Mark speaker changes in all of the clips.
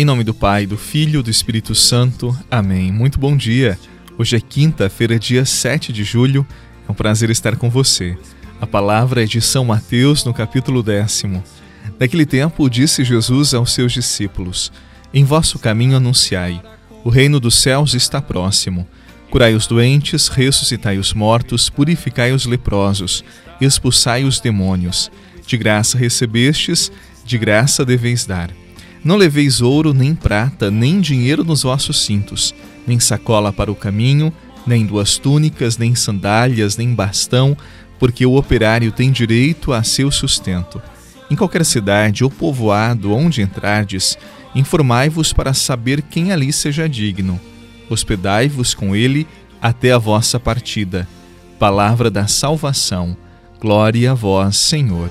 Speaker 1: Em nome do Pai, do Filho e do Espírito Santo. Amém. Muito bom dia. Hoje é quinta-feira, dia 7 de julho. É um prazer estar com você. A palavra é de São Mateus, no capítulo décimo. Naquele tempo, disse Jesus aos seus discípulos: Em vosso caminho anunciai: o reino dos céus está próximo. Curai os doentes, ressuscitai os mortos, purificai os leprosos, expulsai os demônios. De graça recebestes, de graça deveis dar. Não leveis ouro, nem prata, nem dinheiro nos vossos cintos, nem sacola para o caminho, nem duas túnicas, nem sandálias, nem bastão, porque o operário tem direito a seu sustento. Em qualquer cidade ou povoado onde entrardes, informai-vos para saber quem ali seja digno. Hospedai-vos com ele até a vossa partida. Palavra da salvação. Glória a vós, Senhor.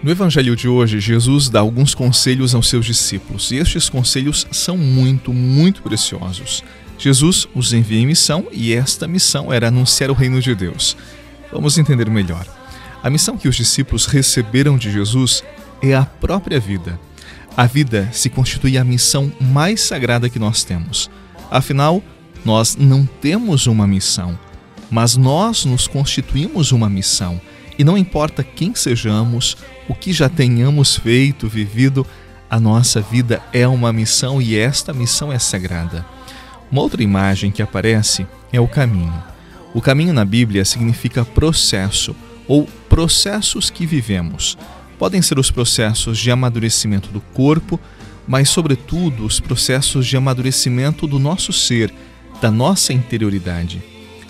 Speaker 1: No Evangelho de hoje, Jesus dá alguns conselhos aos seus discípulos e estes conselhos são muito, muito preciosos. Jesus os envia em missão e esta missão era anunciar o reino de Deus. Vamos entender melhor. A missão que os discípulos receberam de Jesus é a própria vida. A vida se constitui a missão mais sagrada que nós temos. Afinal, nós não temos uma missão, mas nós nos constituímos uma missão. E não importa quem sejamos, o que já tenhamos feito, vivido, a nossa vida é uma missão e esta missão é sagrada. Uma outra imagem que aparece é o caminho. O caminho na Bíblia significa processo ou processos que vivemos. Podem ser os processos de amadurecimento do corpo, mas, sobretudo, os processos de amadurecimento do nosso ser, da nossa interioridade.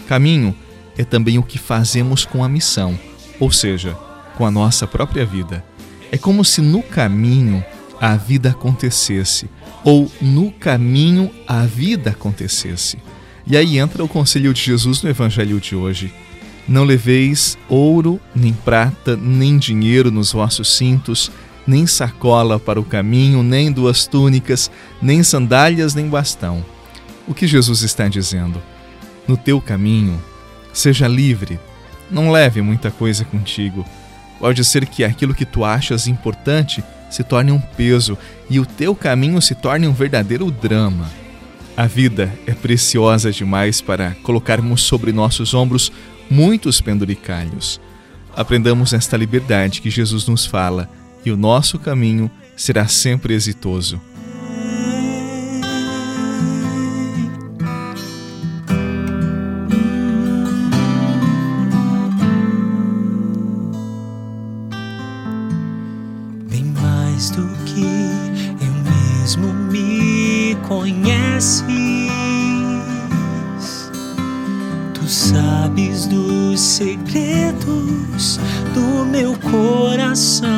Speaker 1: Caminho é também o que fazemos com a missão ou seja, com a nossa própria vida. É como se no caminho a vida acontecesse, ou no caminho a vida acontecesse. E aí entra o conselho de Jesus no Evangelho de hoje. Não leveis ouro, nem prata, nem dinheiro nos vossos cintos, nem sacola para o caminho, nem duas túnicas, nem sandálias, nem bastão. O que Jesus está dizendo? No teu caminho, seja livre não leve muita coisa contigo. Pode ser que aquilo que tu achas importante se torne um peso e o teu caminho se torne um verdadeiro drama. A vida é preciosa demais para colocarmos sobre nossos ombros muitos penduricalhos. Aprendamos esta liberdade que Jesus nos fala e o nosso caminho será sempre exitoso.
Speaker 2: Mesmo me conheces. Tu sabes dos segredos do meu coração.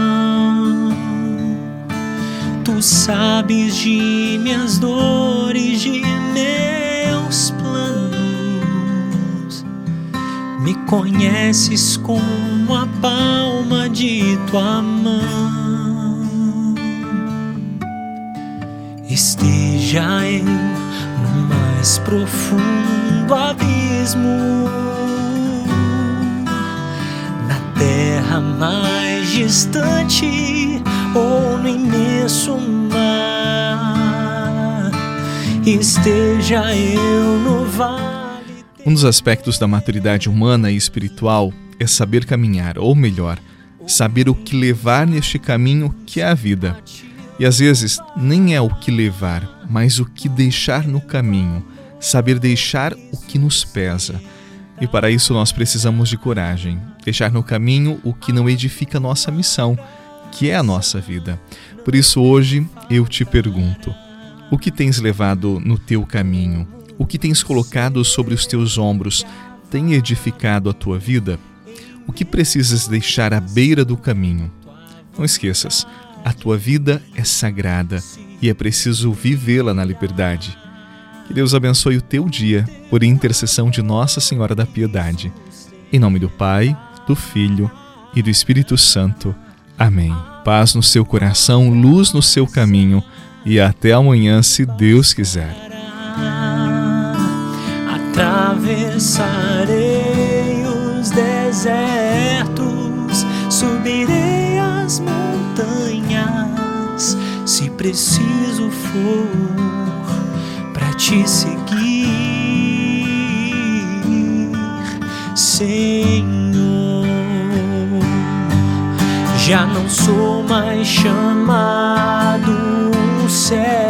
Speaker 2: Tu sabes de minhas dores, de meus planos. Me conheces como a palma de tua mão. Esteja eu no mais profundo abismo, na terra mais distante ou no imenso mar, esteja eu no vale.
Speaker 1: Um dos aspectos da maturidade humana e espiritual é saber caminhar, ou melhor, saber o que levar neste caminho que é a vida. E às vezes nem é o que levar, mas o que deixar no caminho, saber deixar o que nos pesa. E para isso nós precisamos de coragem, deixar no caminho o que não edifica nossa missão, que é a nossa vida. Por isso hoje eu te pergunto: o que tens levado no teu caminho? O que tens colocado sobre os teus ombros tem edificado a tua vida? O que precisas deixar à beira do caminho? Não esqueças, a tua vida é sagrada e é preciso vivê-la na liberdade. Que Deus abençoe o teu dia por intercessão de Nossa Senhora da Piedade. Em nome do Pai, do Filho e do Espírito Santo. Amém. Paz no seu coração, luz no seu caminho e até amanhã, se Deus quiser.
Speaker 2: Atravessarei os desertos, subirei as montanhas, se preciso for para te seguir, Senhor. Já não sou mais chamado um servo